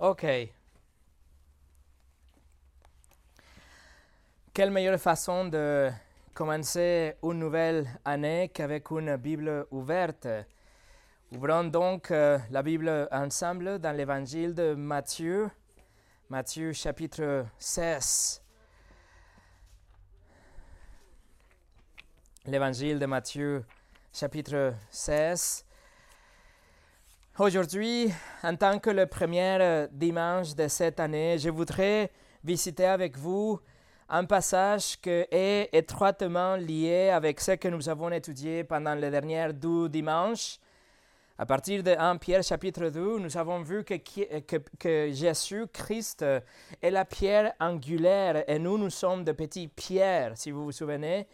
OK. Quelle meilleure façon de commencer une nouvelle année qu'avec une Bible ouverte? Ouvrons donc euh, la Bible ensemble dans l'évangile de Matthieu, Matthieu chapitre 16. L'évangile de Matthieu chapitre 16. Aujourd'hui, en tant que le premier dimanche de cette année, je voudrais visiter avec vous un passage qui est étroitement lié avec ce que nous avons étudié pendant les dernières deux dimanches. À partir de 1 Pierre chapitre 2, nous avons vu que, que, que Jésus, Christ, est la pierre angulaire et nous, nous sommes de petits pierres, si vous vous souvenez.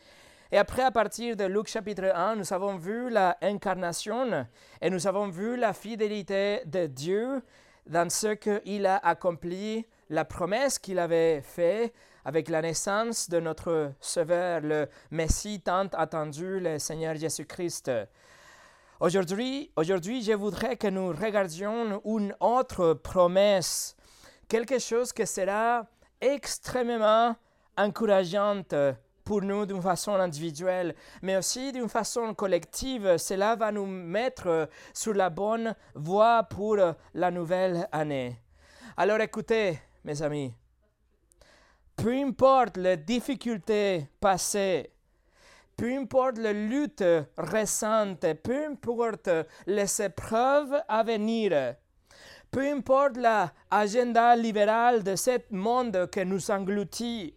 Et après, à partir de Luc chapitre 1, nous avons vu la incarnation et nous avons vu la fidélité de Dieu dans ce qu'il a accompli, la promesse qu'il avait faite avec la naissance de notre Sauveur, le Messie tant attendu, le Seigneur Jésus-Christ. Aujourd'hui, aujourd'hui, je voudrais que nous regardions une autre promesse, quelque chose qui sera extrêmement encourageante pour nous d'une façon individuelle, mais aussi d'une façon collective. Cela va nous mettre sur la bonne voie pour la nouvelle année. Alors écoutez, mes amis, peu importe les difficultés passées, peu importe les luttes récentes, peu importe les épreuves à venir, peu importe l'agenda libéral de ce monde que nous engloutit,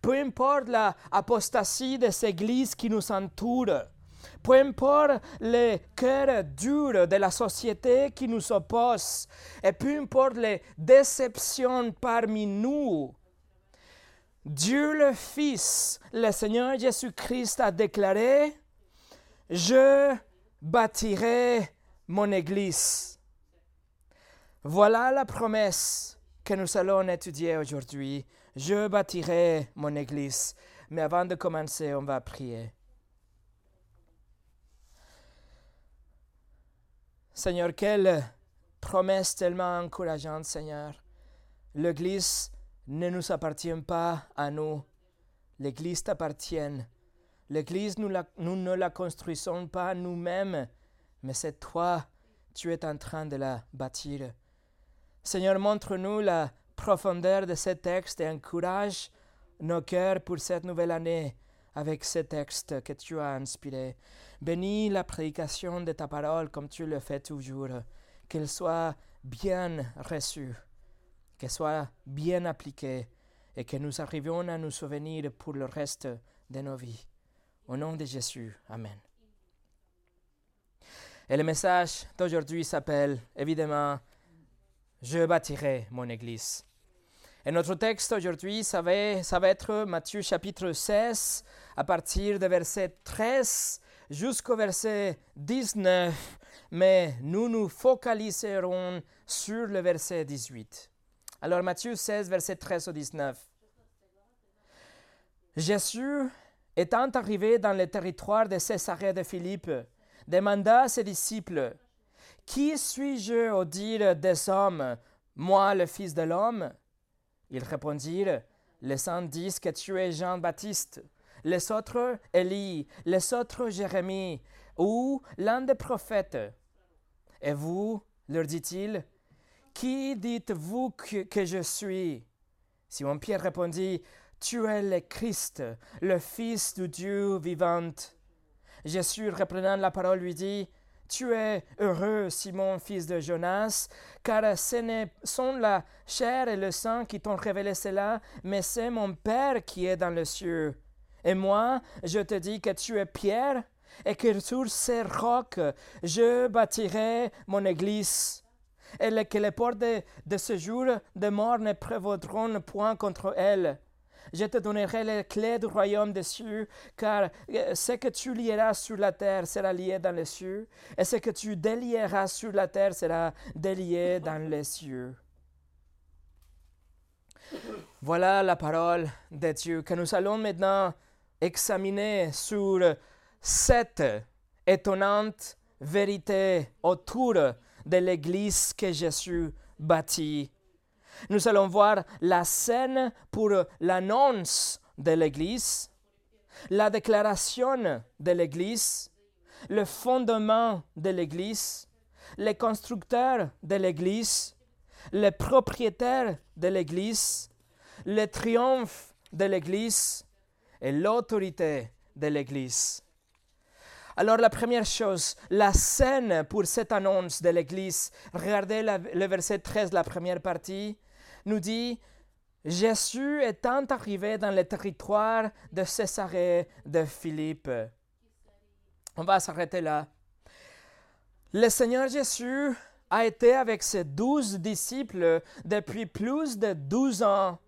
peu importe l'apostasie des églises qui nous entourent, peu importe les cœurs durs de la société qui nous oppose, et peu importe les déceptions parmi nous, Dieu le Fils, le Seigneur Jésus-Christ a déclaré, je bâtirai mon Église. Voilà la promesse que nous allons étudier aujourd'hui. Je bâtirai mon Église. Mais avant de commencer, on va prier. Seigneur, quelle promesse tellement encourageante, Seigneur. L'Église ne nous appartient pas à nous. L'Église t'appartient. L'Église, nous, nous ne la construisons pas nous-mêmes, mais c'est toi, tu es en train de la bâtir. Seigneur, montre-nous la profondeur de ce texte et encourage nos cœurs pour cette nouvelle année avec ce texte que tu as inspiré. Bénis la prédication de ta parole comme tu le fais toujours, qu'elle soit bien reçue, qu'elle soit bien appliquée et que nous arrivions à nous souvenir pour le reste de nos vies. Au nom de Jésus, Amen. Et le message d'aujourd'hui s'appelle évidemment Je bâtirai mon Église. Et notre texte aujourd'hui, ça va, être Matthieu chapitre 16, à partir de verset 13 jusqu'au verset 19, mais nous nous focaliserons sur le verset 18. Alors Matthieu 16, verset 13 au 19. Jésus, étant arrivé dans le territoire de Césarée de Philippe, demanda à ses disciples, Qui suis-je au dire des hommes, moi le Fils de l'homme? Ils répondirent, Les saints disent que tu es Jean-Baptiste les autres Élie, les autres Jérémie, ou l'un des prophètes. Et vous, leur dit-il, qui dites-vous que, que, je suis? Simon-Pierre répondit, Tu es le Christ, le Fils du Dieu vivant. Jésus, reprenant la parole, lui dit, tu es heureux, Simon, fils de Jonas, car ce ne sont la chair et le sang qui t'ont révélé cela, mais c'est mon Père qui est dans les cieux. Et moi, je te dis que tu es Pierre, et que sur ces rocs, je bâtirai mon église, et que les portes de, ce jour de mort ne prévaudront point contre elle. Je te donnerai les clés du royaume des cieux, car euh, ce que tu lieras sur la terre sera lié dans les cieux, et ce que tu délieras sur la terre sera délié dans les cieux. Voilà la parole de Dieu que nous allons maintenant examiner sur cette étonnante vérité autour de l'Église que Jésus bâtit Nous allons voir la scène pour l'annonce de l'Église, la déclaration de l'Église, le fondement de l'Église, les constructeurs de l'Église, les propriétaires de l'Église, le triomphe de l'Église et l'autorité de l'Église. Alors la première chose, la scène pour cette annonce de l'Église, regardez le verset 13, la première partie, nous dit, Jésus étant arrivé dans le territoire de Césarée de Philippe. On va s'arrêter là. Le Seigneur Jésus a été avec ses douze disciples depuis plus de douze ans.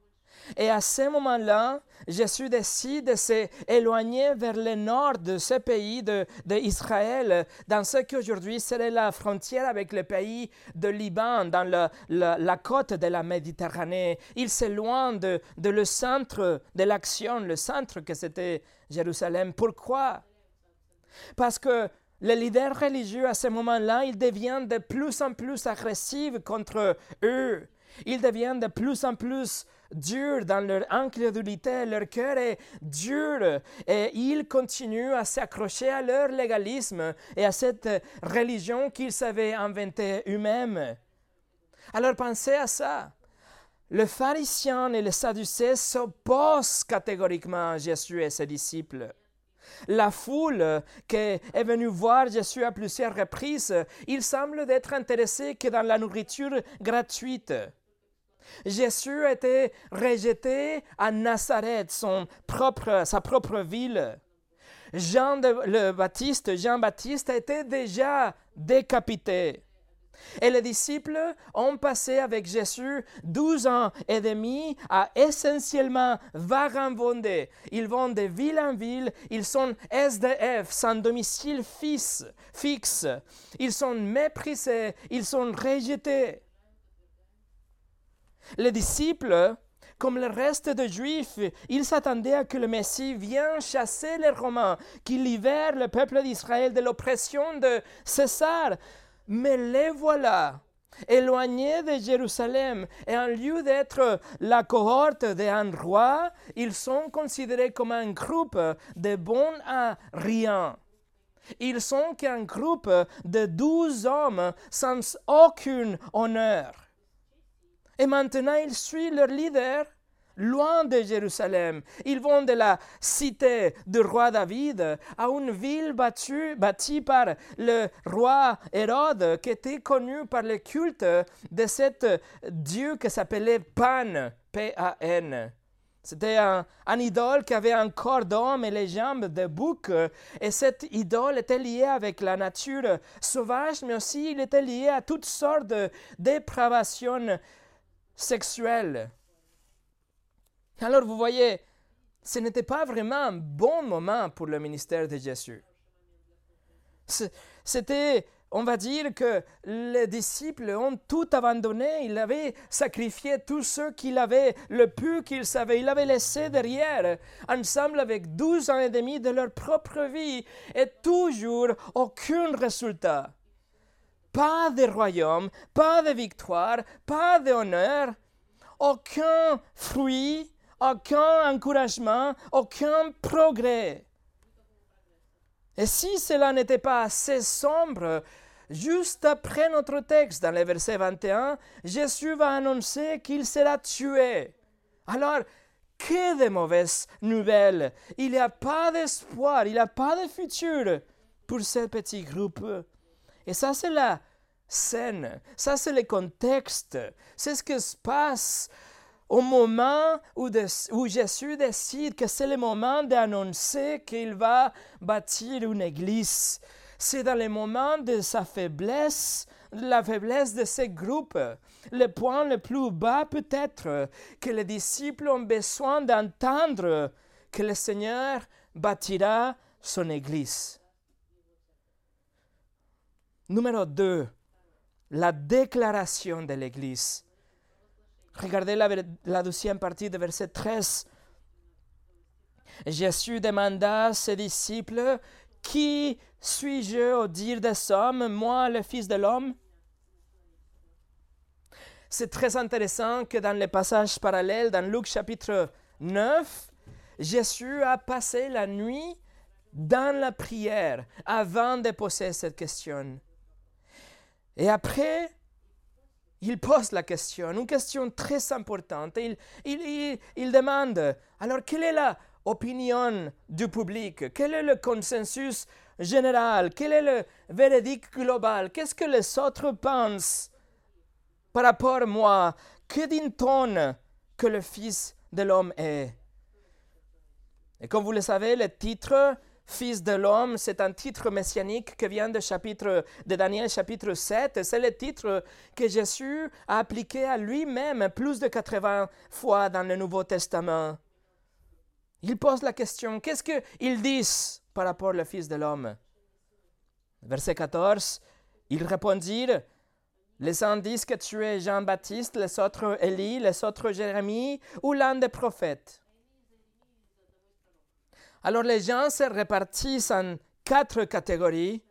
Et à ce moment-là, Jésus décide de s'éloigner vers le nord de ce pays d'Israël, dans ce qui aujourd'hui serait la frontière avec le pays de Liban, dans la côte de la Méditerranée. Il s'éloigne de, de le centre de l'action, le centre que c'était Jérusalem. Pourquoi? Parce que les leaders religieux à ce moment-là, ils deviennent de plus en plus agressifs contre eux. Ils deviennent de plus en plus durs dans leur incrédulité, leur cœur est dur et ils continuent à s'accrocher à leur légalisme et à cette religion qu'ils avaient inventée eux-mêmes. Alors pensez à ça. Le pharisien et les sadducées s'opposent catégoriquement à Jésus et ses disciples. La foule qui est venue voir Jésus à plusieurs reprises, il semble être intéressé que dans la nourriture gratuite. Jésus été rejeté à Nazareth, son propre, sa propre ville. Jean le Baptiste, Jean Baptiste a été déjà décapité. Et les disciples ont passé avec Jésus douze ans et demi à essentiellement vagabonder. Ils vont de ville en ville, ils sont SDF, sans domicile fixe. Ils sont méprisés, ils sont rejetés. Les disciples, comme le reste des Juifs, ils s'attendaient à que le Messie vienne chasser les Romains, qu'il libère le peuple d'Israël de l'oppression de César. Mais les voilà, éloignés de Jérusalem, et en lieu d'être la cohorte d'un roi, ils sont considérés comme un groupe de bons à rien. Ils sont qu'un groupe de douze hommes sans aucun honneur. Et maintenant, ils suivent leur leader loin de Jérusalem. Ils vont de la cité du roi David à une ville bâtie par le roi Hérode, qui était connu par le culte de cet dieu qui s'appelait Pan, P-A-N. C'était un, un, idole qui avait un corps d'homme et les jambes de bouc. Et cette idole était liée avec la nature sauvage, mais aussi il était lié à toutes sortes de dépravations sexuelle. Alors vous voyez, ce n'était pas vraiment un bon moment pour le ministère de Jésus. C'était, on va dire que les disciples ont tout abandonné, ils avaient sacrifié tous ceux qu'il avait, le peu qu'ils savaient, ils l'avaient laissé derrière, ensemble avec douze ans et demi de leur propre vie, et toujours aucun résultat. Pas de royaume, pas de victoire, pas d'honneur, aucun fruit, aucun encouragement, aucun progrès. Et si cela n'était pas assez sombre, juste après notre texte, dans le verset 21, Jésus va annoncer qu'il sera tué. Alors, que de mauvaises nouvelles. Il n'y a pas d'espoir, il n'y a pas de futur pour ce petit groupe. Et ça, c'est la scène, ça, c'est le contexte, c'est ce qui se passe au moment où, où Jésus décide que c'est le moment d'annoncer qu'il va bâtir une église. C'est dans le moment de sa faiblesse, la faiblesse de ce groupe, le point le plus bas peut-être, que les disciples ont besoin d'entendre que le Seigneur bâtira son église. Numéro 2, la déclaration de l'église. Regardez la, deuxième partie de verset 13. Jésus demanda à ses disciples, Qui suis-je au dire des hommes, moi le Fils de l'homme c'est très intéressant que dans les passages parallèles, dans Luc chapitre 9, Jésus a passé la nuit dans la prière avant de poser cette question. Et après, il pose la question, une question très importante. Il, demande, alors quelle est la opinion du public? Quel est le consensus général? Quel est le verdict global? Qu'est-ce que les autres pensent par rapport à moi? Que dit-on que le Fils de l'homme est? Et comme vous le savez, le titre Fils de l'homme, c'est un titre messianique qui vient de, chapitre, de Daniel chapitre 7. C'est le titre que Jésus a appliqué à lui-même plus de 80 fois dans le Nouveau Testament. Il pose la question, qu'est-ce qu'ils disent par rapport au Fils de l'homme? Verset 14, ils répondirent, les uns disent que tu es Jean-Baptiste, les autres Élie, les autres Jérémie ou l'un des prophètes. Alors les gens se répartissent en quatre catégories.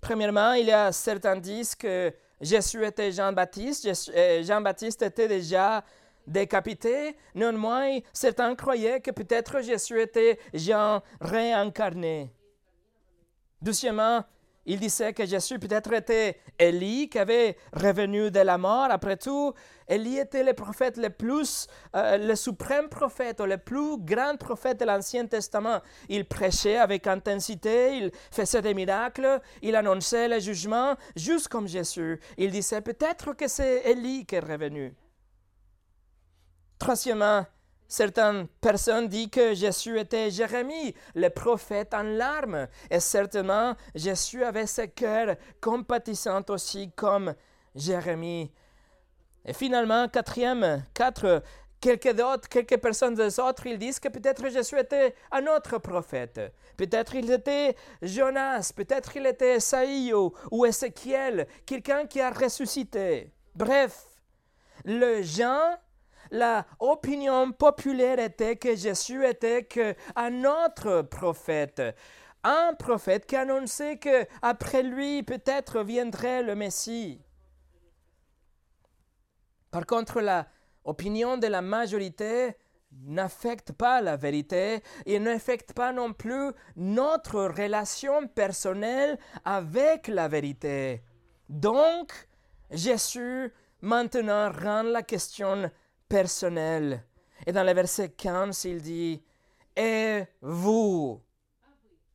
Premièrement, il y a certains disent que Jésus était Jean-Baptiste. Euh, Jean-Baptiste était déjà décapité. Néanmoins, certains croyaient que peut-être Jésus était Jean réincarné. Deuxièmement, il disait que Jésus peut-être était Élie qui avait revenu de la mort. Après tout, Élie était le prophète le plus, euh, le suprême prophète, le plus grand prophète de l'Ancien Testament. Il prêchait avec intensité, il faisait des miracles, il annonçait le jugement, juste comme Jésus. Il disait peut-être que c'est Élie qui est revenu. Troisièmement, Certaines personnes disent que Jésus était Jérémie, le prophète en larmes, et certainement Jésus avait ce cœur compatissant aussi comme Jérémie. Et finalement, quatrième, quatre, quelques d'autres, quelques personnes des autres, ils disent que peut-être Jésus était un autre prophète. Peut-être il était Jonas, peut-être il était Esaïe ou Ézéchiel, quelqu'un qui a ressuscité. Bref, le gens la opinion populaire était que Jésus était un autre prophète, un prophète qui annonçait que après lui peut-être viendrait le Messie. Par contre, la opinion de la majorité n'affecte pas la vérité et n'affecte pas non plus notre relation personnelle avec la vérité. Donc, Jésus maintenant rend la question personnel. Et dans le verset 15, il dit, Et vous,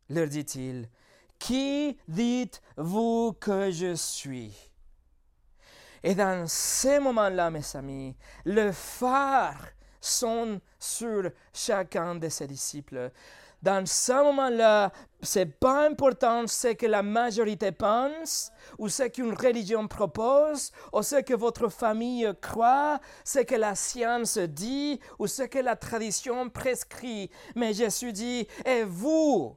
leur dit-il, qui dites-vous que je suis? Et dans ces moments-là, mes amis, le phare sonne sur chacun de ses disciples dans ce moment-là, c'est pas important ce que la majorité pense, ou ce qu'une religion propose, ou ce que votre famille croit, ce que la science dit, ou ce que la tradition prescrit. Mais Jésus dit, et vous?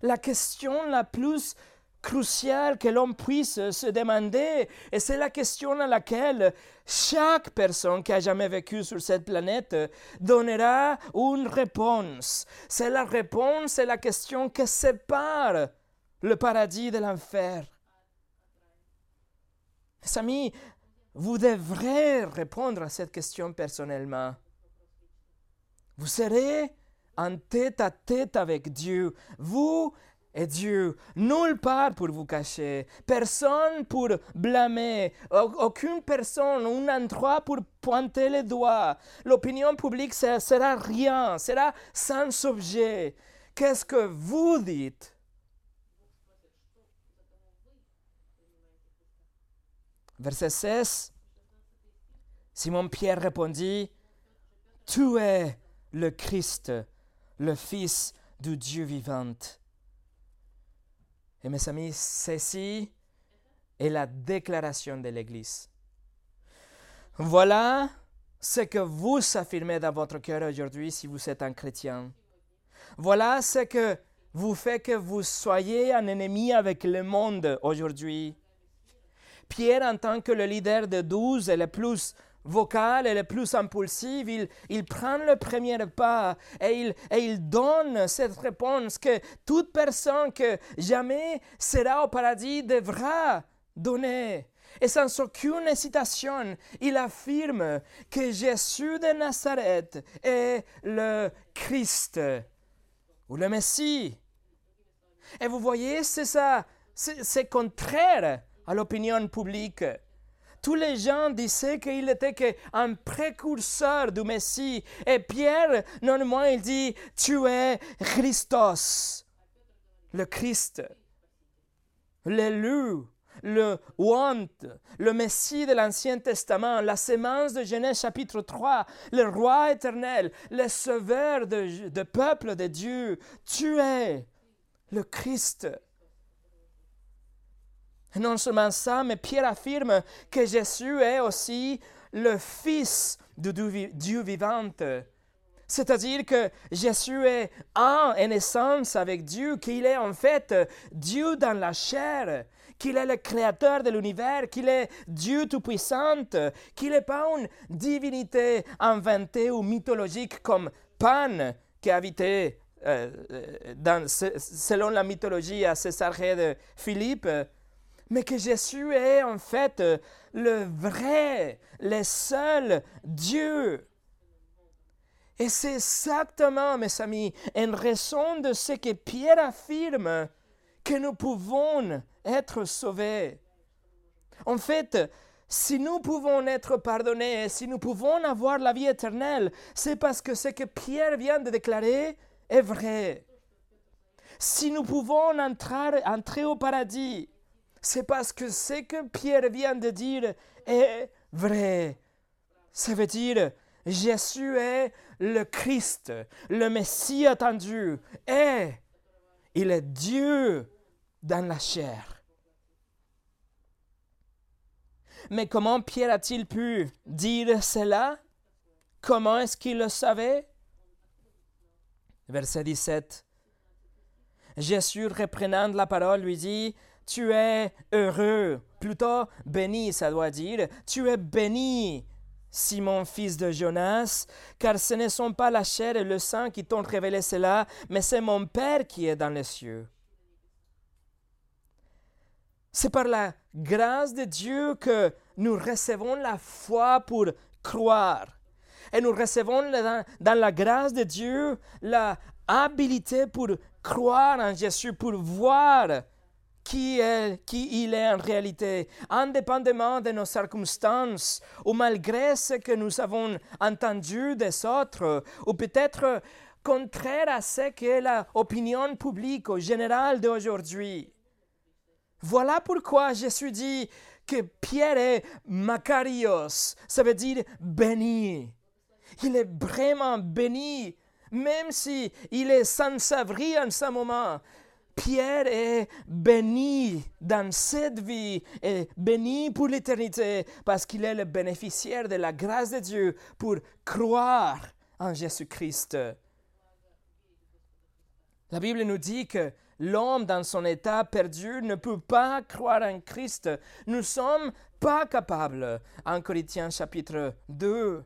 La question la plus crucial que l'homme puisse se demander, et c'est la question à laquelle chaque personne qui a jamais vécu sur cette planète donnera une réponse. C'est la réponse, c'est la question qui sépare le paradis de l'enfer. Mes amis, vous devrez répondre à cette question personnellement. Vous serez en tête à tête avec Dieu. Vous et Dieu, nulle part pour vous cacher, personne pour blâmer, aucune personne, un endroit pour pointer les doigts. L'opinion publique sera rien, sera sans objet. Qu'est-ce que vous dites? Verset 16. Simon-Pierre répondit, Tu es le Christ, le Fils du Dieu vivant. Et mes amis, ceci est la déclaration de l'Église. Voilà ce que vous affirmez dans votre cœur aujourd'hui si vous êtes un chrétien. Voilà ce que vous fait que vous soyez un ennemi avec le monde aujourd'hui. Pierre, en tant que le leader de douze et le plus vocal et le plus impulsif, il, prend le premier pas et il, et il donne cette réponse que toute personne que jamais sera au paradis devra donner. Et sans aucune hésitation, il affirme que Jésus de Nazareth est le Christ ou le Messie. Et vous voyez, c'est ça, c'est contraire à l'opinion publique. Tous les gens disaient qu'il était qu'un précurseur du Messie. Et Pierre, non moins, il dit, tu es Christos, le Christ, l'élu, le want, le Messie de l'Ancien Testament, la sémence de Genèse chapitre 3, le roi éternel, le sauveur de, de peuple de Dieu. Tu es le Christ. Non seulement ça, mais Pierre affirme que Jésus est aussi le Fils de Dieu vivant. C'est-à-dire que Jésus est en essence avec Dieu, qu'il est en fait Dieu dans la chair, qu'il est le créateur de l'univers, qu'il est Dieu tout-puissant, qu'il n'est pas une divinité inventée ou mythologique comme Pan qui habitait euh, dans, selon la mythologie à Césarée de Philippe, mais que Jésus est en fait euh, le vrai, le seul Dieu. Et c'est exactement, mes amis, en raison de ce que Pierre affirme que nous pouvons être sauvés. En fait, si nous pouvons être pardonnés, si nous pouvons avoir la vie éternelle, c'est parce que ce que Pierre vient de déclarer est vrai. Si nous pouvons entrer, entrer au paradis, c'est parce que ce que Pierre vient de dire est vrai. Ça veut dire, Jésus est le Christ, le Messie attendu, et il est Dieu dans la chair. Mais comment Pierre a-t-il pu dire cela? Comment est-ce qu'il le savait? Verset 17. Jésus, reprenant la parole, lui dit, tu es heureux, plutôt béni, ça doit dire. Tu es béni, Simon, fils de Jonas, car ce ne sont pas la chair et le sang qui t'ont révélé cela, mais c'est mon Père qui est dans les cieux. C'est par la grâce de Dieu que nous recevons la foi pour croire. Et nous recevons dans, la grâce de Dieu la habilité pour croire en Jésus, pour voir qui, est, qui il est en réalité, indépendamment de nos circonstances, ou malgré ce que nous avons entendu des autres, ou peut-être contraire à ce qu'est l'opinion publique au général d'aujourd'hui. Voilà pourquoi Jésus dit que Pierre est Macarios, ça veut dire béni. Il est vraiment béni, même si il est sans savri en ce moment. Pierre est béni dans cette vie et béni pour l'éternité parce qu'il est le bénéficiaire de la grâce de Dieu pour croire en Jésus-Christ. La Bible nous dit que l'homme dans son état perdu ne peut pas croire en Christ. Nous sommes pas capables. En Corinthiens chapitre 2,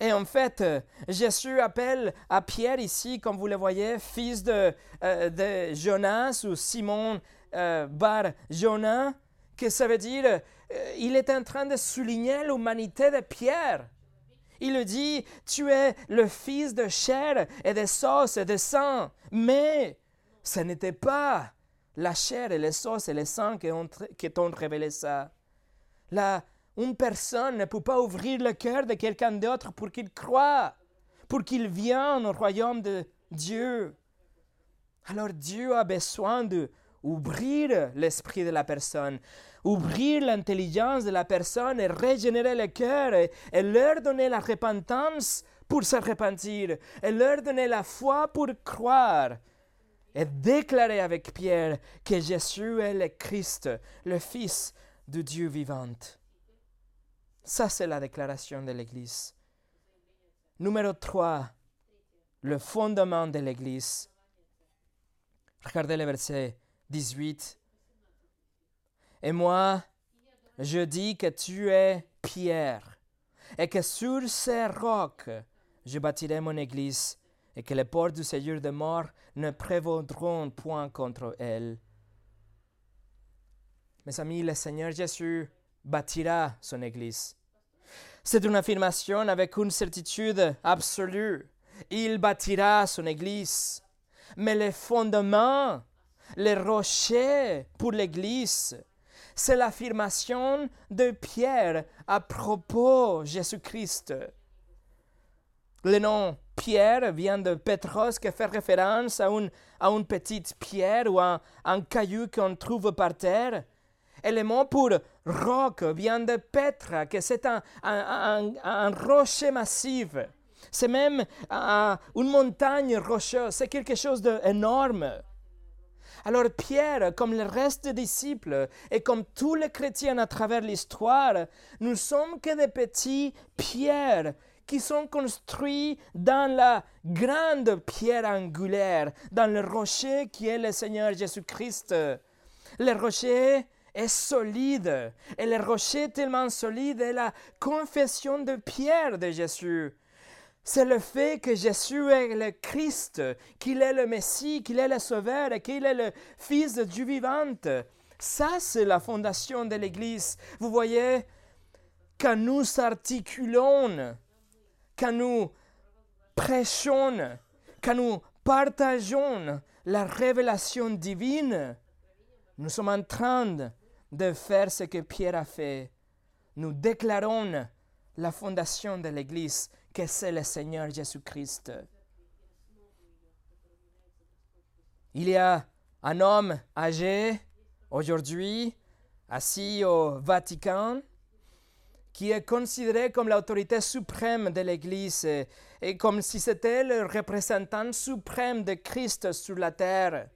et en fait, Jésus appelle à Pierre ici, comme vous le voyez, fils de, euh, de Jonas ou Simon euh, Bar Jonas, que ça veut dire, euh, il est en train de souligner l'humanité de Pierre. Il lui dit, tu es le fils de chair et de sauce et de sang. Mais ce n'était pas la chair et les sauces et les sang qui t'ont révélé ça. La, une personne ne peut pas ouvrir le cœur de quelqu'un d'autre pour qu'il croit, pour qu'il vienne au royaume de Dieu. Alors Dieu a besoin de ouvrir l'esprit de la personne, ouvrir l'intelligence de la personne et régénérer le cœur et, et, leur donner la repentance pour se repentir et leur donner la foi pour croire et déclarer avec Pierre que Jésus est le Christ, le Fils de Dieu vivant. Ça, c'est la déclaration de l'Église. Numéro 3, le fondement de l'Église. Regardez le verset 18. Et moi, je dis que tu es Pierre, et que sur ces rocs, je bâtirai mon Église, et que les portes du Seigneur de mort ne prévaudront point contre elle. Mes amis, le Seigneur Jésus bâtira son Église. C'est une affirmation avec une certitude absolue. Il bâtira son Église. Mais les fondements, les rochers pour l'Église, c'est l'affirmation de Pierre à propos Jésus-Christ. Le nom Pierre vient de Petros qui fait référence à une, à une petite pierre ou à un caillou qu'on trouve par terre. Et le mot pour roc vient de Petra, que c'est un, rocher massif. C'est même une montagne rocheuse, c'est quelque chose d'énorme. Alors Pierre, comme le reste des disciples et comme tous les chrétiens à travers l'histoire, nous sommes que des petits pierres qui sont construits dans la grande pierre angulaire, dans le rocher qui est le Seigneur Jésus-Christ. Le rocher est solide, et le rocher tellement solide est la confession de Pierre de Jésus. C'est le fait que Jésus est le Christ, qu'il est le Messie, qu'il est le Sauveur et qu'il est le Fils de Dieu vivant. Ça, c'est la fondation de l'Église. Vous voyez, quand nous articulons quand nous prêchons, quand nous partageons la révélation divine, nous sommes en train de faire ce que Pierre a fait. Nous déclarons la fondation de l'Église, que c'est le Seigneur Jésus-Christ. Il y a un homme âgé aujourd'hui, assis au Vatican, qui est considéré comme l'autorité suprême de l'Église et, comme si c'était le représentant suprême de Christ sur la terre.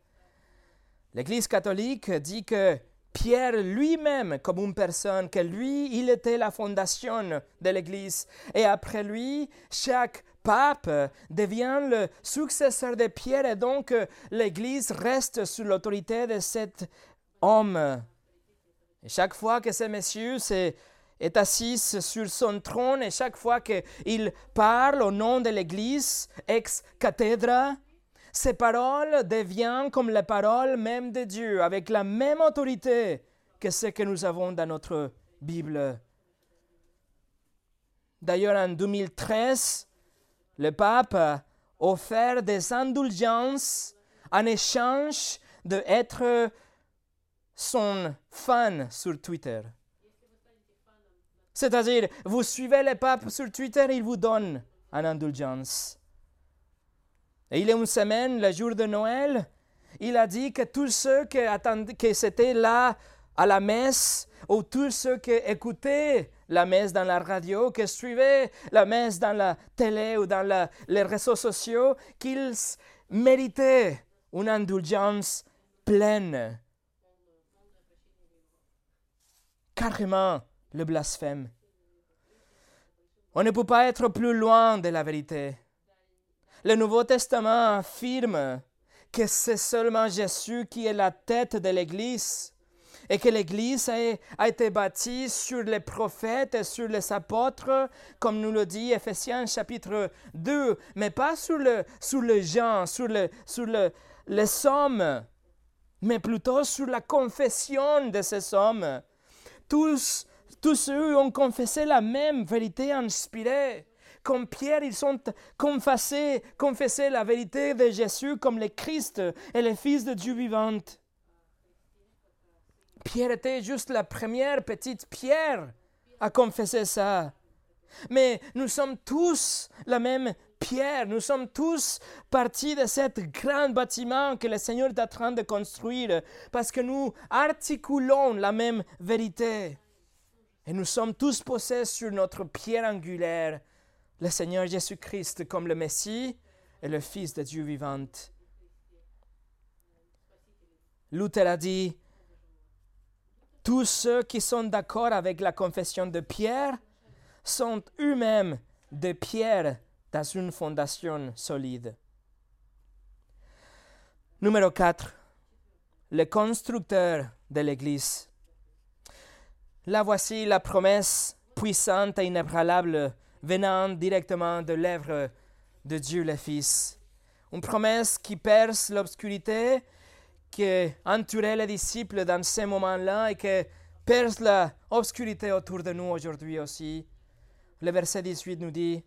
L'Église catholique dit que Pierre lui-même, comme une personne, que lui, il était la fondation de l'Église. Et après lui, chaque pape devient le successeur de Pierre et donc l'Église reste sous l'autorité de cet homme. Chaque fois que ce monsieur c'est est assis sur son trône et chaque fois qu'il parle au nom de l'Église, ex ses paroles deviennent comme les paroles même de Dieu, avec la même autorité que ce que nous avons dans notre Bible. D'ailleurs, en 2013, le pape a offert des indulgences en échange d'être son fan sur Twitter. C'est-à-dire, vous suivez le pape sur Twitter, il vous donne une indulgence. Et il y a une semaine, le jour de Noël, il a dit que tous ceux qui, qui étaient là à la messe, ou tous ceux qui écoutaient la messe dans la radio, qui suivaient la messe dans la télé ou dans les réseaux sociaux, qu'ils méritaient une indulgence pleine. Carrément, le blasphème. On ne peut pas être plus loin de la vérité. Le Nouveau Testament affirme que c'est seulement Jésus qui est la tête de l'Église et que l'Église a, été bâtie sur les prophètes et sur les apôtres, comme nous le dit Ephésiens chapitre 2, mais pas sur le, sur gens, sur, le, sur le, les hommes, mais plutôt sur la confession de ces hommes. Tous tous ceux ont confessé la même vérité inspirée. Comme Pierre, ils ont confessé, confessé la vérité de Jésus comme le Christ et le Fils de Dieu vivant. Pierre était juste la première petite pierre à confesser ça. Mais nous sommes tous la même pierre, nous sommes tous partis de cet grand bâtiment que le Seigneur est en train de construire parce que nous articulons la même vérité. Et nous sommes tous posés sur notre pierre angulaire, le Seigneur Jésus-Christ comme le Messie et le Fils de Dieu vivant. Luther a dit, tous ceux qui sont d'accord avec la confession de Pierre sont eux-mêmes des pierres dans une fondation solide. Numéro 4. Le constructeur de l'Église. Là voici la promesse puissante et inébranlable venant directement de l'œuvre de Dieu le Fils. Une promesse qui perce l'obscurité, qui entourait les disciples dans ces moments-là et que perce la obscurité autour de nous aujourd'hui aussi. Le verset 18 nous dit,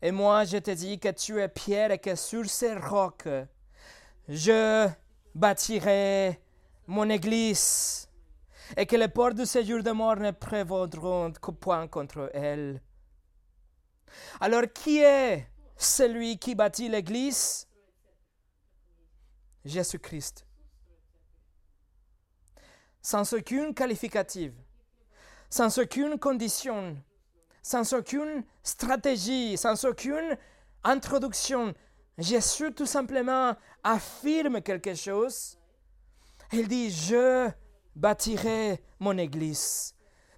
Et moi je te dis que tu es pierre et que sur ces rocs, je bâtirai mon église et que les portes du séjour de mort ne prévaudront point contre elle. Alors qui est celui qui bâtit l'église? Jésus-Christ. Sans aucune qualificative, sans aucune condition, sans aucune stratégie, sans aucune introduction, Jésus tout simplement affirme quelque chose. Il dit, je bâtirai mon église.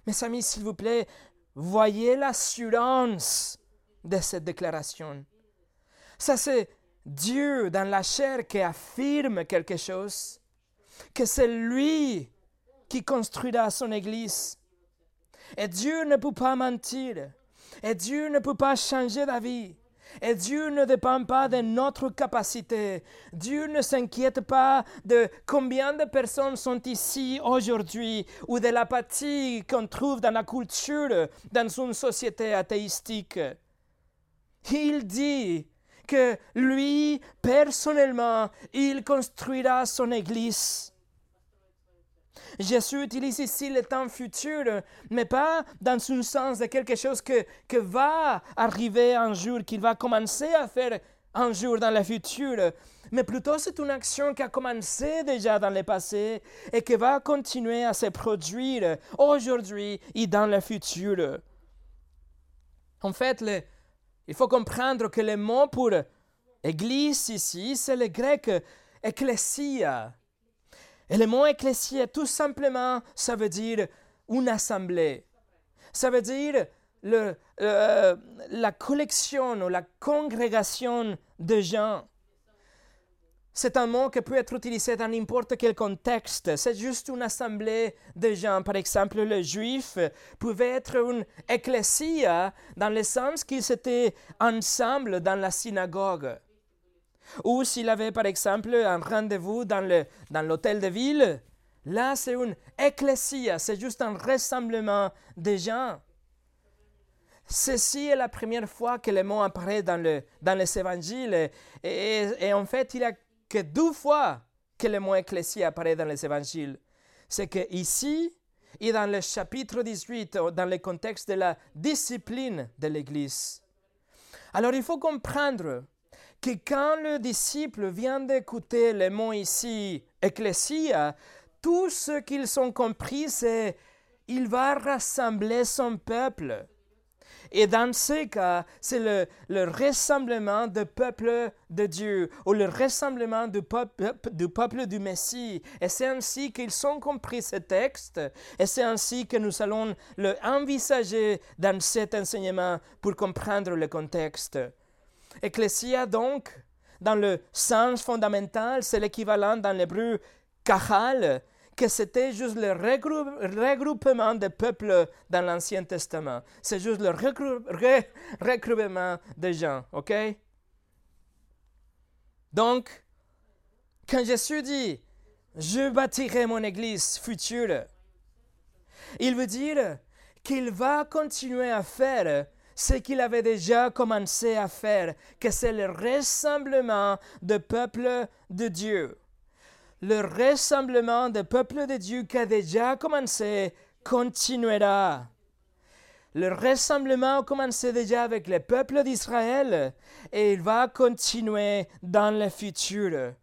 Mes amis, s'il vous plaît, voyez l'assurance de cette déclaration. Ça, c'est Dieu dans la chair qui affirme quelque chose, que c'est lui qui construira son Église. Et Dieu ne peut pas mentir. Et Dieu ne peut pas changer d'avis. Et Dieu ne dépend pas de notre capacité. Dieu ne s'inquiète pas de combien de personnes sont ici aujourd'hui ou de l'apathie qu'on trouve dans la culture, dans une société athéistique. Il dit que lui, personnellement, il construira son Église. Jésus utilise ici le temps futur, mais pas dans un sens de quelque chose que, que va arriver un jour, qu'il va commencer à faire un jour dans le futur, mais plutôt c'est une action qui a commencé déjà dans le passé et qui va continuer à se produire aujourd'hui et dans le futur. En fait, il faut comprendre que le mot pour église ici, c'est le grec ecclesia. Et le mot ecclesia, tout simplement, ça veut dire une assemblée. Ça veut dire euh, la collection ou la congrégation de gens. C'est un mot qui peut être utilisé dans n'importe quel contexte. C'est juste une assemblée de gens. Par exemple, le juif pouvait être une ecclesia dans le sens qu'ils étaient ensemble dans la synagogue. Ou s'il avait par exemple un rendez-vous dans, le, dans l'hôtel de ville, là c'est une ecclésia, c'est juste un rassemblement de gens. Ceci est la première fois que le mot apparaît dans, le, dans les évangiles. Et, en fait, il a que deux fois que le mot ecclésia apparaît dans les évangiles. C'est que ici et dans le chapitre 18, dans le contexte de la discipline de l'Église. Alors il faut comprendre que quand le disciple vient d'écouter les mots ici, ecclésia, tout ce qu'ils ont compris, c'est il va rassembler son peuple. Et dans ce cas, c'est le, le, rassemblement du peuple de Dieu ou le rassemblement du peuple du, Messie. Et c'est ainsi qu'ils ont compris ce texte et c'est ainsi que nous allons le envisager dans cet enseignement pour comprendre le contexte. Ecclesia, donc, dans le sens fondamental, c'est l'équivalent dans l'hébreu kahal, que c'était juste le regroupement des peuples dans l'Ancien Testament. C'est juste le regroupement des gens, ok? Donc, quand Jésus dit, je bâtirai mon église future, il veut dire qu'il va continuer à faire ce qu'il avait déjà commencé à faire, que c'est le rassemblement de peuple de Dieu. Le rassemblement de peuple de Dieu qui a déjà commencé continuera. Le rassemblement a commencé déjà avec le peuple d'Israël et il va continuer dans le futur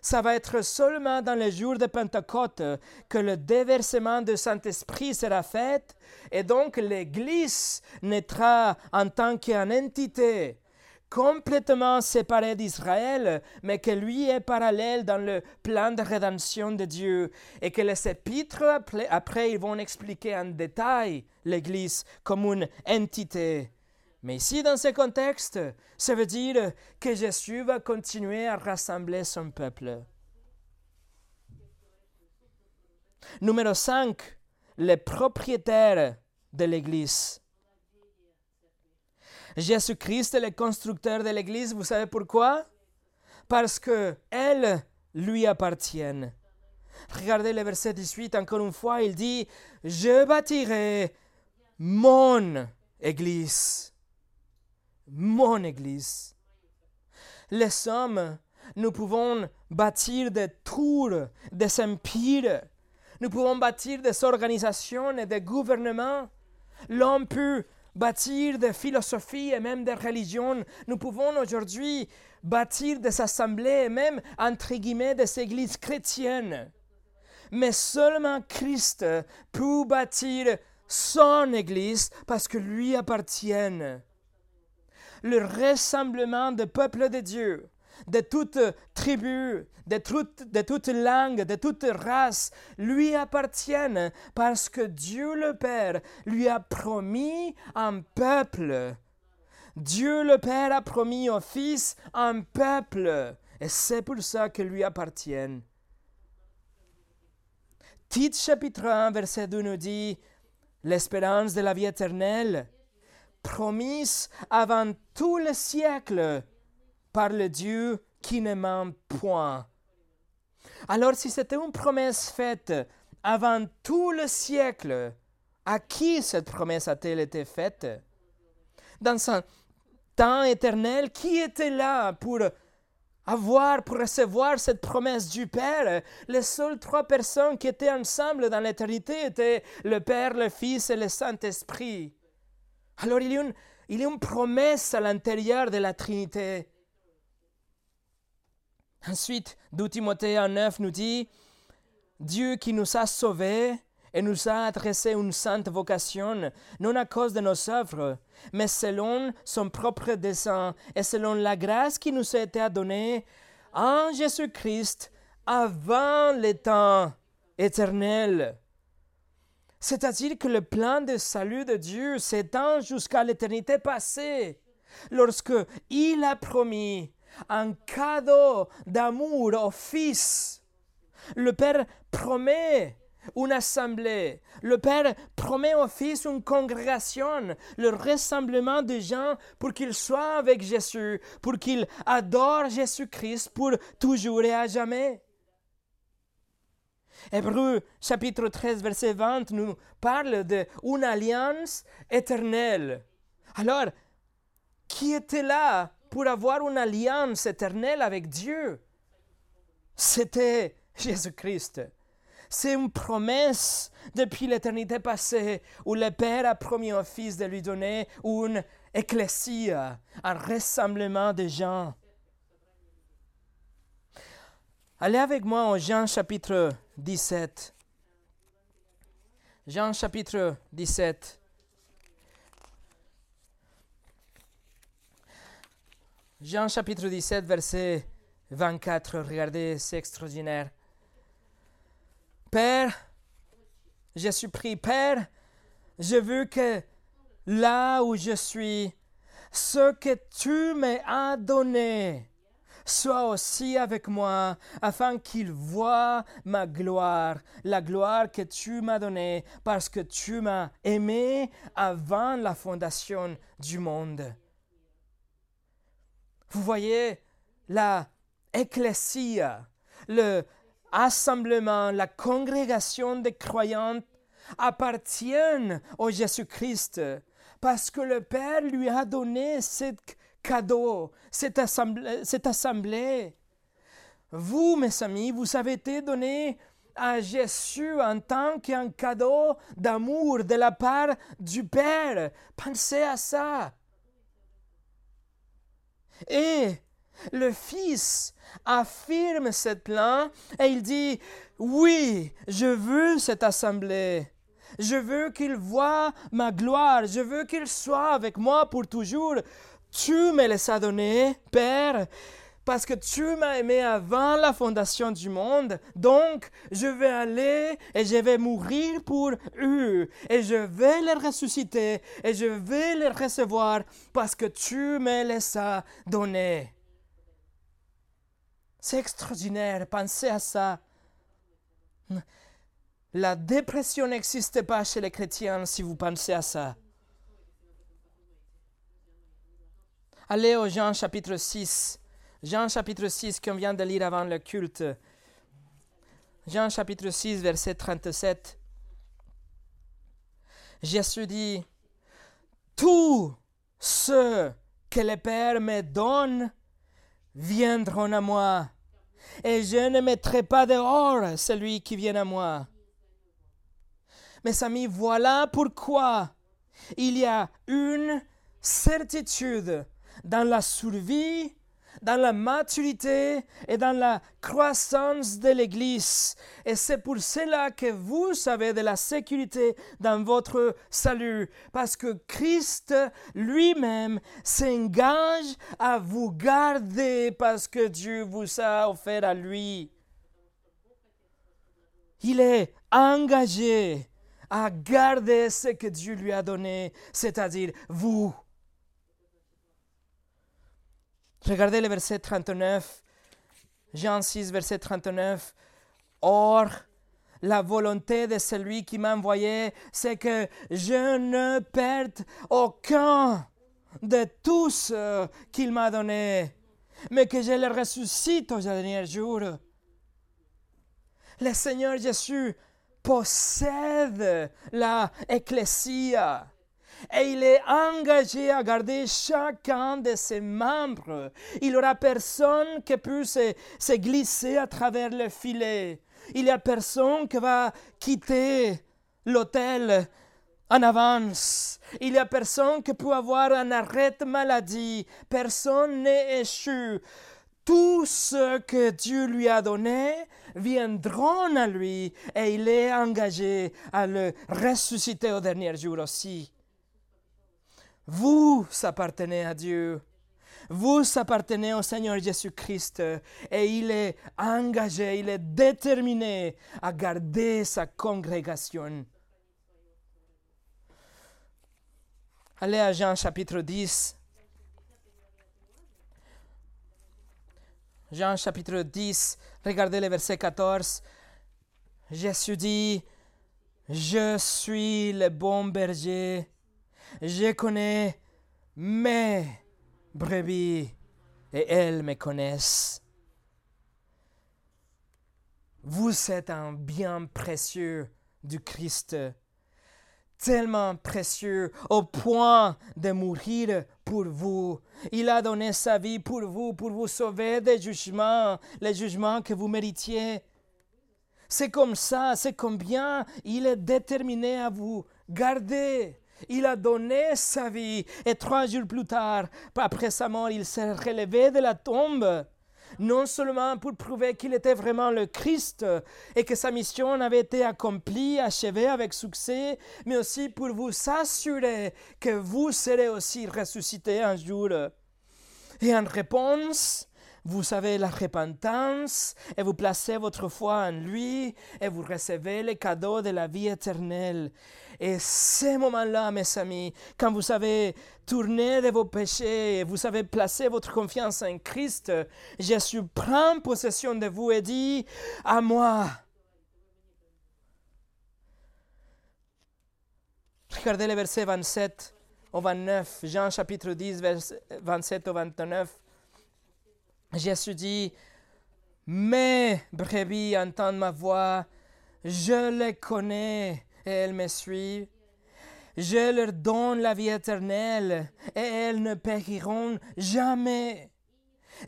ça va être seulement dans les jours de Pentecôte que le déversement du Saint-Esprit sera fait et donc l'Église naîtra en tant qu'une entité complètement séparée d'Israël, mais que lui est parallèle dans le plan de rédemption de Dieu, et que les épîtres, après, ils vont expliquer en détail l'Église comme une entité. Mais ici, dans ce contexte, ça veut dire que Jésus va continuer à rassembler son peuple. Numéro 5, les propriétaires de l'Église. Jésus-Christ est le constructeur de l'Église, vous savez pourquoi? Parce que elle lui appartient. Regardez le verset 18, encore une fois, il dit, je bâtirai mon Église. Mon Église. Les hommes, nous pouvons bâtir des tours, des empires. Nous pouvons bâtir des organisations et des gouvernements. L'homme peut bâtir des philosophies et même des religions. Nous pouvons aujourd'hui bâtir des assemblées et même, entre guillemets, des églises chrétiennes. Mais seulement Christ peut bâtir son église parce que lui appartient. Le rassemblement du peuple de Dieu, de toute tribu, de toute, de toute langue, de toute race, lui appartiennent parce que Dieu le Père lui a promis un peuple. Dieu le Père a promis au Fils un peuple. Et c'est pour ça que lui appartiennent. Tite chapitre 1, verset 2 nous dit l'espérance de la vie éternelle, promise avant tous les siècles par le Dieu qui ne ment point. Alors si c'était une promesse faite avant tout le siècle, à qui cette promesse a-t-elle été faite? Dans un temps éternel, qui était là pour avoir, pour recevoir cette promesse du Père? Les seules trois personnes qui étaient ensemble dans l'éternité étaient le Père, le Fils et le Saint-Esprit. Alors il y, a une, il y a une promesse à l'intérieur de la Trinité. Ensuite, 2 Timothée 9 nous dit, Dieu qui nous a sauvés et nous a adressé une sainte vocation, non à cause de nos œuvres, mais selon son propre dessein et selon la grâce qui nous a été donnée en Jésus-Christ avant les temps éternels. C'est-à-dire que le plan de salut de Dieu s'étend jusqu'à l'éternité passée, lorsque il a promis un cadeau d'amour au Fils. Le Père promet une assemblée. Le Père promet au Fils une congrégation, le rassemblement de gens pour qu'ils soient avec Jésus, pour qu'ils adorent Jésus-Christ pour toujours et à jamais. Hébreu chapitre 13 verset 20 nous parle d'une alliance éternelle. Alors, qui était là pour avoir une alliance éternelle avec Dieu. C'était Jésus-Christ. C'est une promesse depuis l'éternité passée où le Père a promis au Fils de lui donner une ecclésia, un rassemblement de gens. Allez avec moi au Jean chapitre 17. Jean chapitre 17. Jean chapitre 17, verset 24. Regardez, c'est extraordinaire. Père, je suis pris. Père, je veux que là où je suis, ce que tu m'as donné soit aussi avec moi, afin qu'il voie ma gloire, la gloire que tu m'as donnée, parce que tu m'as aimé avant la fondation du monde. Vous voyez, la ecclésia, le assemblement, la congrégation des croyants appartiennent au Jésus-Christ parce que le Père lui a donné ce cadeau, cette assemblée, cette assemblée. Vous, mes amis, vous avez été donné à Jésus en tant qu'un cadeau d'amour de la part du Père. Pensez à ça. Et le Fils affirme ce plan et il dit, oui, je veux cette assemblée. Je veux qu'il voit ma gloire. Je veux qu'il soit avec moi pour toujours. Tu me les as donnés, Père parce que tu m'as aimé avant la fondation du monde, donc je vais aller et je vais mourir pour eux, et je vais les ressusciter, et je vais les recevoir, parce que tu me les as. C'est extraordinaire, pensez à ça. La dépression n'existe pas chez les chrétiens si vous pensez à ça. Allez au Jean chapitre 6. Jean chapitre 6 qu'on vient de lire avant le culte. Jean chapitre 6, verset 37. Jésus dit, Tous ceux que le Père me donne viendront à moi, et je ne mettrai pas dehors celui qui vient à moi. Mes amis, voilà pourquoi il y a une certitude dans la survie dans la maturité et dans la croissance de l'Église. Et c'est pour cela que vous avez de la sécurité dans votre salut, parce que Christ lui-même s'engage à vous garder parce que Dieu vous a offert à lui. Il est engagé à garder ce que Dieu lui a donné, c'est-à-dire vous. Regardez le verset 39. Jean 6, verset 39. Or, la volonté de celui qui m'a envoyé, c'est que je ne perde aucun de tous qu'il m'a donné, mais que je le ressuscite au dernier jour. Le Seigneur Jésus possède la ecclésia et il est engagé à garder chacun de ses membres. Il n'y aura personne qui puisse se, glisser à travers le filet. Il n'y a personne qui va quitter l'hôtel en avance. Il n'y a personne qui peut avoir un arrêt de maladie. Personne n'est échu. Tout ce que Dieu lui a donné viendront à lui et il est engagé à le ressusciter au dernier jour aussi. Vous appartenez à Dieu. Vous appartenez au Seigneur Jésus-Christ et il est engagé, il est déterminé à garder sa congrégation. Allez à Jean chapitre 10. Jean chapitre 10, regardez le verset 14. Jésus dit, Je suis le bon berger je connais mes brebis et elles me connaissent. Vous êtes un bien précieux du Christ, tellement précieux au point de mourir pour vous. Il a donné sa vie pour vous, pour vous sauver des jugements, les jugements que vous méritiez. C'est comme ça, c'est combien il est déterminé à vous garder il a donné sa vie et trois jours plus tard, après sa mort, il s'est relevé de la tombe. Non seulement pour prouver qu'il était vraiment le Christ et que sa mission avait été accomplie, achevée avec succès, mais aussi pour vous assurer que vous serez aussi ressuscité un jour. Et en réponse, vous avez la repentance et vous placez votre foi en lui et vous recevez le cadeau de la vie éternelle. Et ces moments-là, mes amis, quand vous avez tourné de vos péchés, vous avez placé votre confiance en Christ, Jésus prend possession de vous et dit, à moi. Regardez le verset 27 au 29, Jean chapitre 10, verset 27 au 29. Jésus dit, mes brebis entendent ma voix, je les connais et elles me suivent. Je leur donne la vie éternelle et elles ne périront jamais.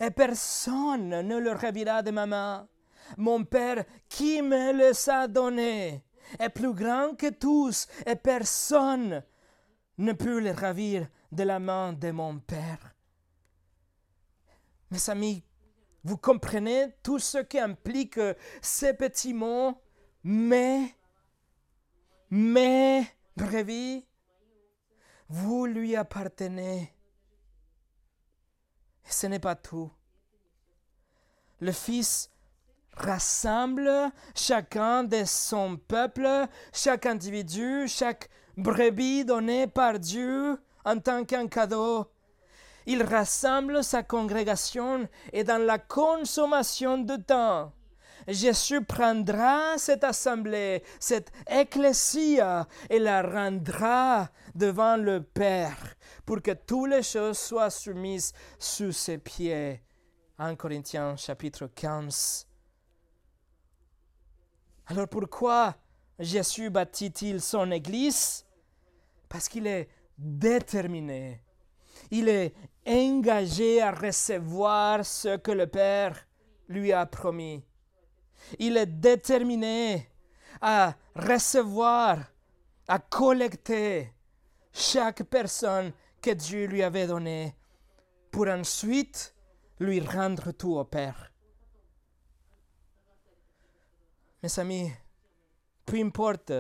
Et personne ne leur ravira de ma main. Mon Père qui me les a donnés est plus grand que tous et personne ne peut les ravir de la main de mon Père. Mes amis, vous comprenez tout ce qui implique ces petits mots, mais mais, brebis, vous lui appartenez. Et ce n'est pas tout. Le Fils rassemble chacun de son peuple, chaque individu, chaque brebis donné par Dieu en tant qu'un cadeau. Il rassemble sa congrégation et dans la consommation de temps, Jésus prendra cette assemblée, cette ecclésia, et la rendra devant le Père pour que toutes les choses soient soumises sous ses pieds. 1 Corinthiens chapitre 15. Alors pourquoi Jésus bâtit-il son Église? Parce qu'il est déterminé. Il est engagé à recevoir ce que le Père lui a promis. Il est déterminé à recevoir, à collecter chaque personne que Dieu lui avait donnée pour ensuite lui rendre tout au Père. Mes amis, peu importe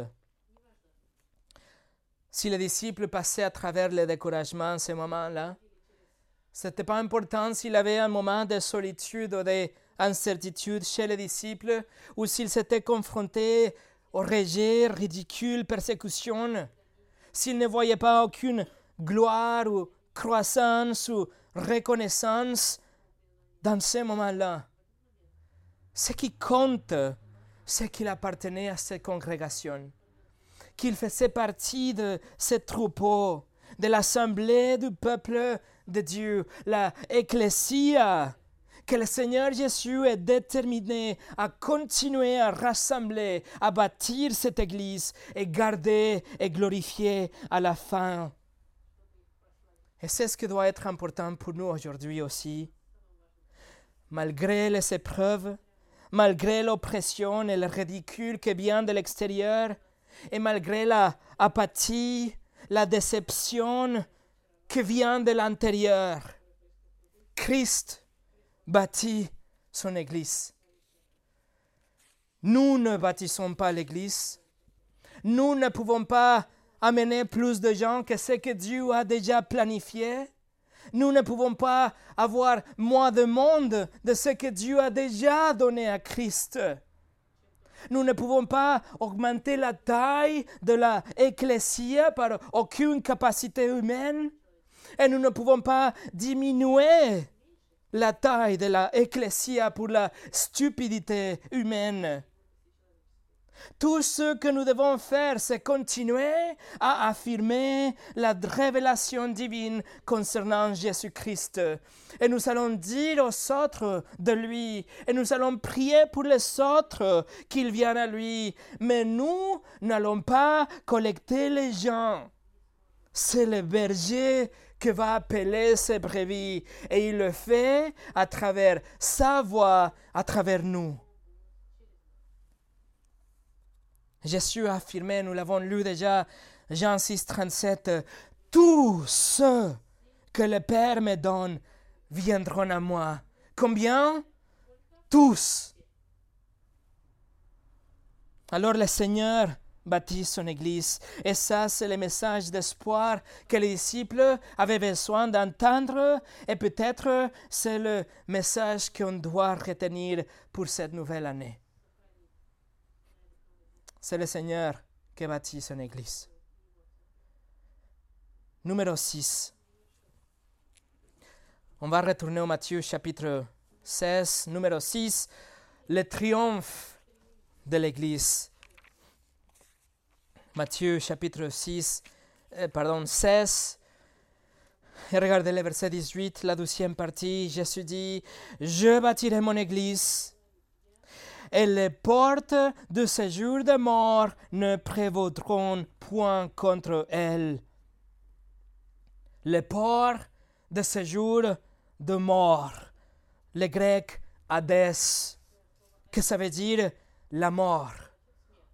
si les disciples passaient à travers le découragement ces moments-là, n'était pas important s'il avait un moment de solitude ou d'incertitude chez les disciples ou s'ils s'étaient confrontés au rejet, ridicule, persécution, s'ils ne voyaient pas aucune gloire ou croissance ou reconnaissance dans ces moments-là. Ce qui compte, c'est qu'il appartenait à cette congrégation, qu'il faisait partie de ce troupeau, de l'assemblée du peuple de Dieu, la ecclésia, que le Seigneur Jésus est déterminé à continuer à rassembler, à bâtir cette Église et garder et glorifier à la fin. Et c'est ce qui doit être important pour nous aujourd'hui aussi. Malgré les épreuves, malgré l'oppression et le ridicule qui vient de l'extérieur, et malgré la apathie, la déception qui vient de l'intérieur, Christ bâtit son Église. Nous ne bâtissons pas l'Église. Nous ne pouvons pas amener plus de gens que ce que Dieu a déjà planifié. Nous ne pouvons pas avoir moins de monde de ce que Dieu a déjà donné à Christ. Nous ne pouvons pas augmenter la taille de la par aucune capacité humaine. Et nous ne pouvons pas diminuer la taille de la pour la stupidité humaine. Tout ce que nous devons faire, c'est continuer à affirmer la révélation divine concernant Jésus-Christ. Et nous allons dire aux autres de lui, et nous allons prier pour les autres qu'ils viennent à lui. Mais nous n'allons pas collecter les gens. C'est le berger qui va appeler ses brebis, et il le fait à travers sa voix, à travers nous. Jésus a affirmé, nous l'avons lu déjà, Jean 6, 37, tous ceux que le Père me donne viendront à moi. Combien? Tous. Alors le Seigneur bâtit son Église. Et ça, c'est le message d'espoir que les disciples avaient besoin d'entendre. Et peut-être c'est le message qu'on doit retenir pour cette nouvelle année c'est le Seigneur qui bâtit son Église. Numéro 6. On va retourner au Matthieu chapitre 16, numéro 6, le triomphe de l'Église. Matthieu chapitre 6, euh, pardon, 16. Et regardez le verset 18, la deuxième partie. Jésus dit, je bâtirai mon Église et les portes de ce jour de mort ne prévaudront point contre elle. Les portes de ce jour de mort, le grec Hadès, que ça veut dire la mort,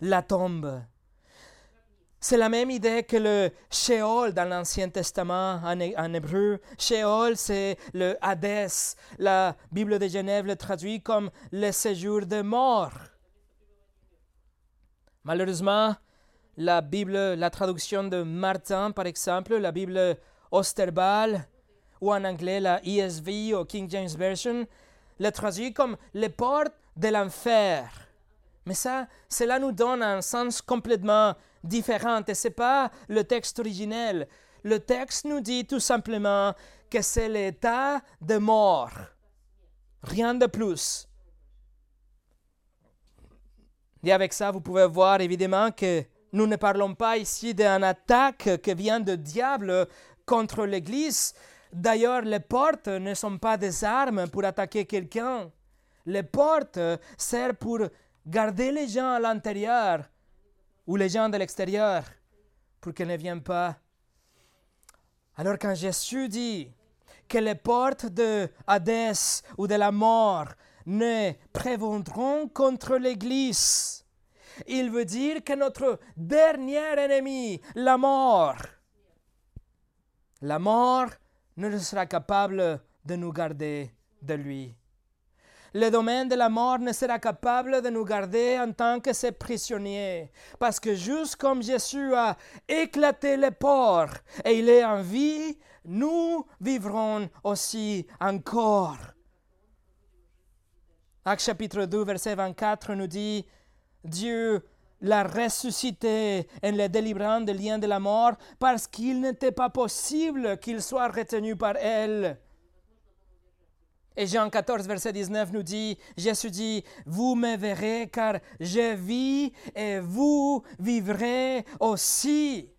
la tombe? C'est la même idée que le Sheol dans l'Ancien Testament en, hébreu. Sheol, c'est le Hadès. La Bible de Genève le traduit comme le séjour de mort. Malheureusement, la Bible, la traduction de Martin, par exemple, la Bible Osterbal, ou en anglais la ESV ou King James Version, le traduit comme les portes de l'enfer. Mais ça, cela nous donne un sens complètement différente et ce n'est pas le texte originel. Le texte nous dit tout simplement que c'est l'état de mort. Rien de plus. Et avec ça, vous pouvez voir évidemment que nous ne parlons pas ici d'une attaque qui vient de diable contre l'Église. D'ailleurs, les portes ne sont pas des armes pour attaquer quelqu'un. Les portes servent pour garder les gens à l'intérieur ou les gens de l'extérieur pour qu'ils ne viennent pas. Alors quand Jésus dit que les portes de Hadès ou de la mort ne prévendront contre l'Église, il veut dire que notre dernier ennemi, la mort, la mort ne sera capable de nous garder de lui. Le domaine de la mort ne sera capable de nous garder en tant que ses prisonniers, parce que juste comme Jésus a éclaté les portes et il est en vie, nous vivrons aussi encore. Acte chapitre 2, verset 24 nous dit, Dieu l'a ressuscité en le délivrant des liens de la mort parce qu'il n'était pas possible qu'il soit retenu par elle. Et Jean 14, verset 19 nous dit, Jésus dit, vous me verrez car je vis et vous vivrez aussi.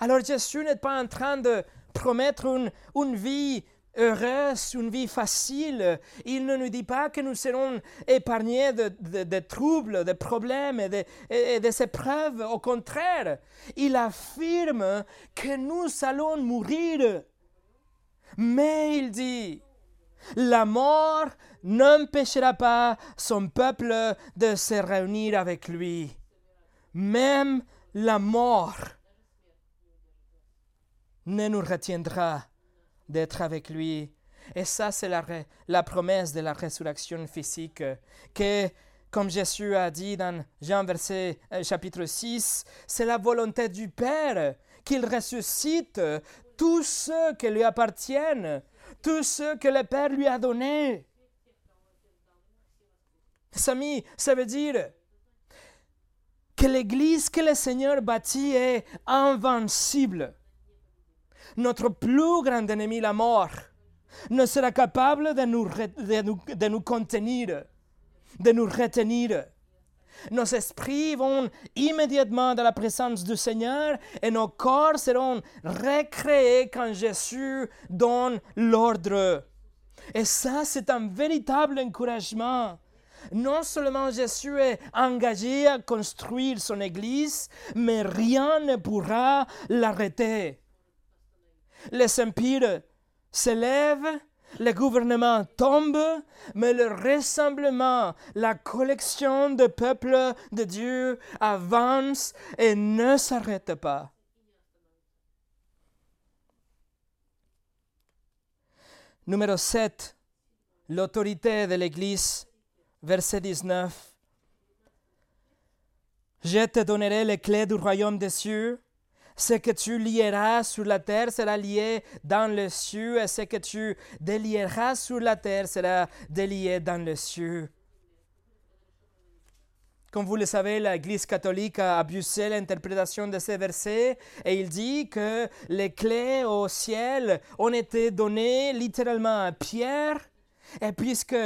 Alors Jésus n'est pas en train de promettre une, une vie heureuse, une vie facile. Il ne nous dit pas que nous serons épargnés de, troubles, de problèmes et de, et des. Au contraire, il affirme que nous allons mourir. Mais il dit, la mort n'empêchera pas son peuple de se réunir avec lui. Même la mort ne nous retiendra d'être avec lui. Et ça, c'est la, promesse de la résurrection physique que, comme Jésus a dit dans Jean verset, euh, chapitre 6, c'est la volonté du Père qu'il ressuscite tous ceux qui lui appartiennent, tous ceux que le Père lui a donnés. Amis, ça veut dire que l'Église que le Seigneur bâtit est invincible notre plus grand ennemi, la mort, ne sera capable de nous, de nous, contenir, de nous retenir. Nos esprits vont immédiatement dans la présence du Seigneur et nos corps seront recréés quand Jésus donne l'ordre. Et ça, c'est un véritable encouragement. Non seulement Jésus est engagé à construire son Église, mais rien ne pourra l'arrêter les empires s'élèvent, les gouvernements tombent, mais le rassemblement, la collection de peuples de Dieu avance et ne s'arrête pas. Numéro 7. L'autorité de l'Église, verset 19. Je te donnerai les clés du royaume des cieux ce que tu lieras sur la terre sera lié dans le cieux, et ce que tu délieras sur la terre sera délié dans le cieux. Comme vous le savez, l'Église catholique a abusé l'interprétation de ces versets et il dit que les clés au ciel ont été données littéralement à Pierre. Et puisque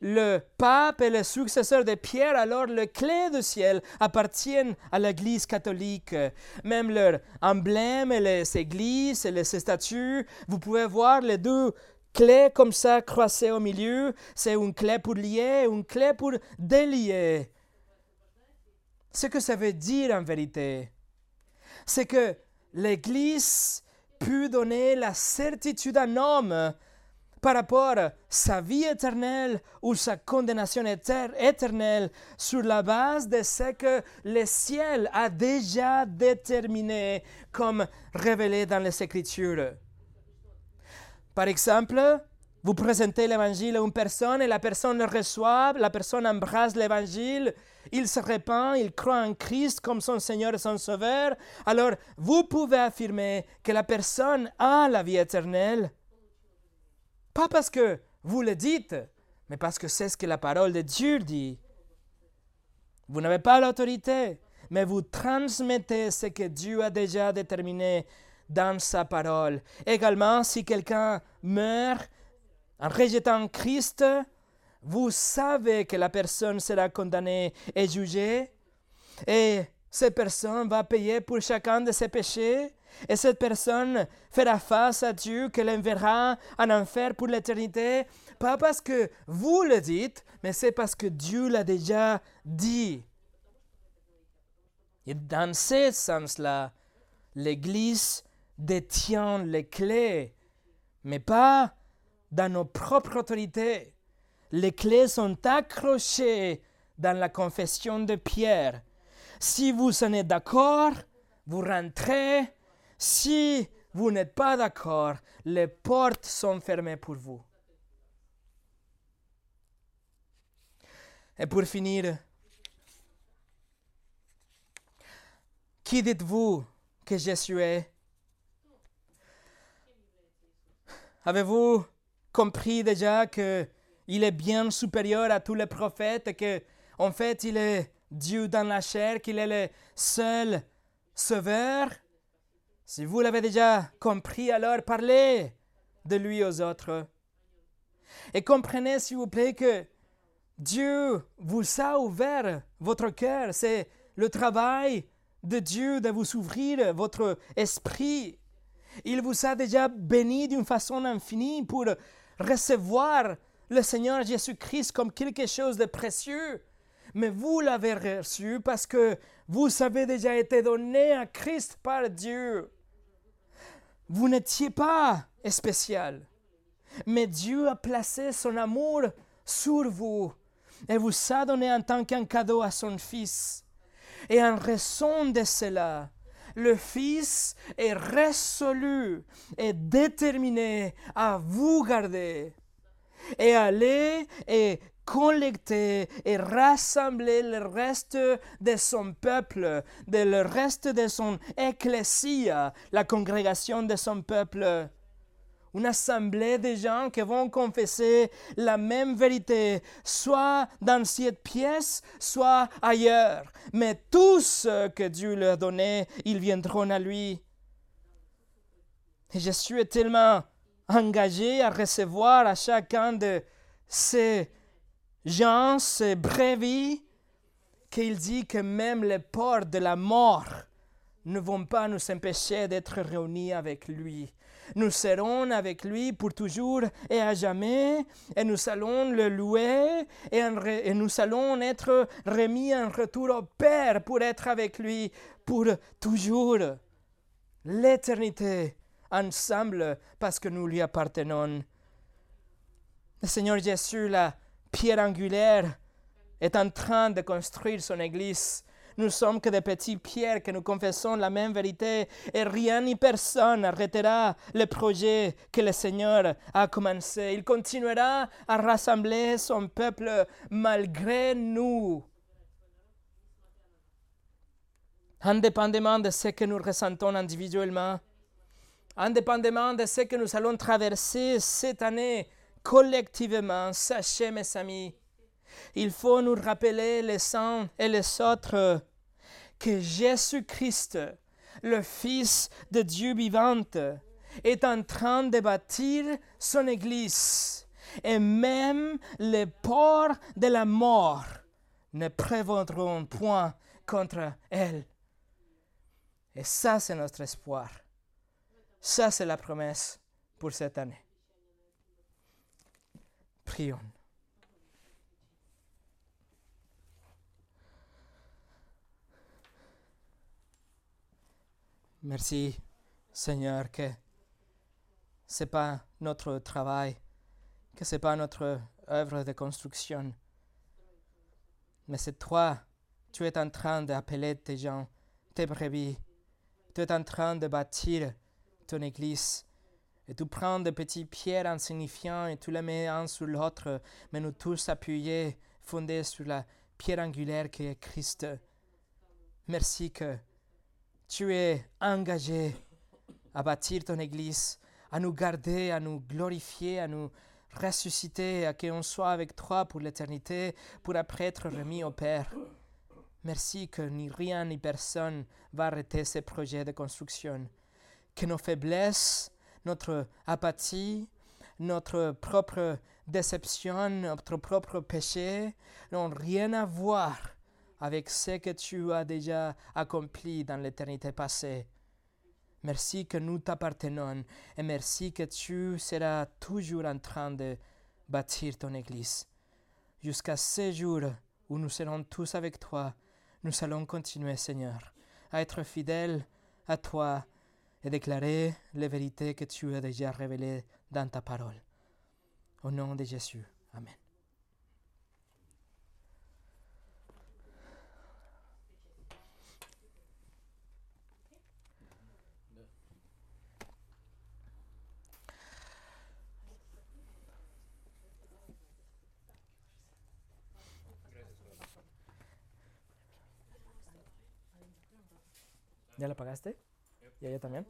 le pape et le successeur de Pierre, alors les clés du ciel appartiennent à l'Église catholique. Même leur emblème et les églises et les statues, vous pouvez voir les deux clés comme ça croisées au milieu. C'est une clé pour lier, une clé pour délier. Ce que ça veut dire en vérité, c'est que l'Église peut donner la certitude à un homme par rapport à sa vie éternelle ou sa condamnation éternelle sur la base de ce que le ciel a déjà déterminé comme révélé dans les Écritures. Par exemple, vous présentez l'évangile à une personne et la personne le reçoit, la personne embrasse l'évangile, il se répand, il croit en Christ comme son Seigneur et son Sauveur, alors vous pouvez affirmer que la personne a la vie éternelle. Pas parce que vous le dites, mais parce que c'est ce que la parole de Dieu dit. Vous n'avez pas l'autorité, mais vous transmettez ce que Dieu a déjà déterminé dans sa parole. Également, si quelqu'un meurt en rejetant Christ, vous savez que la personne sera condamnée et jugée, et cette personne va payer pour chacun de ses péchés, Et cette personne fera face à Dieu, qu'elle enverra en enfer pour l'éternité, pas parce que vous le dites, mais c'est parce que Dieu l'a déjà dit. Et dans ce sens-là, l'Église détient les clés, mais pas dans nos propres autorités. Les clés sont accrochées dans la confession de Pierre. Si vous en êtes d'accord, vous rentrez. Si vous n'êtes pas d'accord, les portes sont fermées pour vous. Et pour finir, qui dites-vous que Jésus est? Avez-vous compris déjà que il est bien supérieur à tous les prophètes et que en fait il est Dieu dans la chair, qu'il est le seul sauveur? Si vous l'avez déjà compris, alors parlez de lui aux autres. Et comprenez, s'il vous plaît, que Dieu vous a ouvert votre cœur. C'est le travail de Dieu de vous ouvrir votre esprit. Il vous a déjà béni d'une façon infinie pour recevoir le Seigneur Jésus-Christ comme quelque chose de précieux. Mais vous l'avez reçu parce que vous avez déjà été donné à Christ par Dieu. Vous n'étiez pas spécial, mais Dieu a placé son amour sur vous et vous a donné en tant qu'un cadeau à son Fils. Et en raison de cela, le Fils est résolu et déterminé à vous garder et aller et collecter et rassembler le reste de son peuple, le reste de son ecclésia, la congrégation de son peuple une assemblée de gens qui vont confesser la même vérité, soit dans cette pièce, soit ailleurs. Mais tous que Dieu leur donnait, ils viendront à lui. Et je suis tellement engagé à recevoir à chacun de ces gens, ces brebis, qu'il dit que même les portes de la mort ne vont pas nous empêcher d'être réunis avec lui. Nous serons avec lui pour toujours et à jamais, et nous allons le louer, et, nous allons être remis en retour au Père pour être avec lui pour toujours. L'éternité ensemble parce que nous lui appartenons. Le Seigneur Jésus, la pierre angulaire, est en train de construire son Église. Nous sommes que des petites pierres que nous confessons la même vérité et rien ni personne n'arrêtera le projet que le Seigneur a commencé. Il continuera à rassembler son peuple malgré nous. Indépendamment de ce que nous ressentons individuellement, indépendamment de ce que nous allons traverser cette année collectivement, sachez mes amis, il faut nous rappeler les uns et les autres que Jésus-Christ, le Fils de Dieu vivant, est en train de bâtir son Église. Et même les ports de la mort ne prévaudront point contre elle. Et ça, c'est notre espoir. Ça, c'est la promesse pour cette année. Prions. Merci, Seigneur, que ce n'est pas notre travail, que ce n'est pas notre œuvre de construction, mais c'est toi, tu es en train d'appeler tes gens, tes brebis, tu es en train de bâtir ton église. Et tu prends des petites pierres insignifiantes et tu les mets un sur l'autre, mais nous tous appuyés, fondés sur la pierre angulaire qui est Christ. Merci que tu es engagé à bâtir ton Église, à nous garder, à nous glorifier, à nous ressusciter, à qu'on soit avec toi pour l'éternité, pour après être remis au Père. Merci que ni rien ni personne va arrêter ces projets de construction. Que nos faiblesses, notre apathie, notre propre déception, notre propre péché n'ont rien à voir avec ce que tu as déjà accompli dans l'éternité passée. Merci que nous t'appartenons et merci que tu seras toujours en train de bâtir ton Église. Jusqu'à ce jour où nous serons tous avec toi, nous allons continuer, Seigneur, à être fidèles à toi et déclarer les vérités que tu as déjà révélées dans ta parole. Au nom de Jésus. Amen. ¿Y ella también?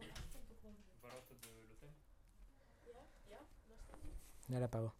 Ya la pagó.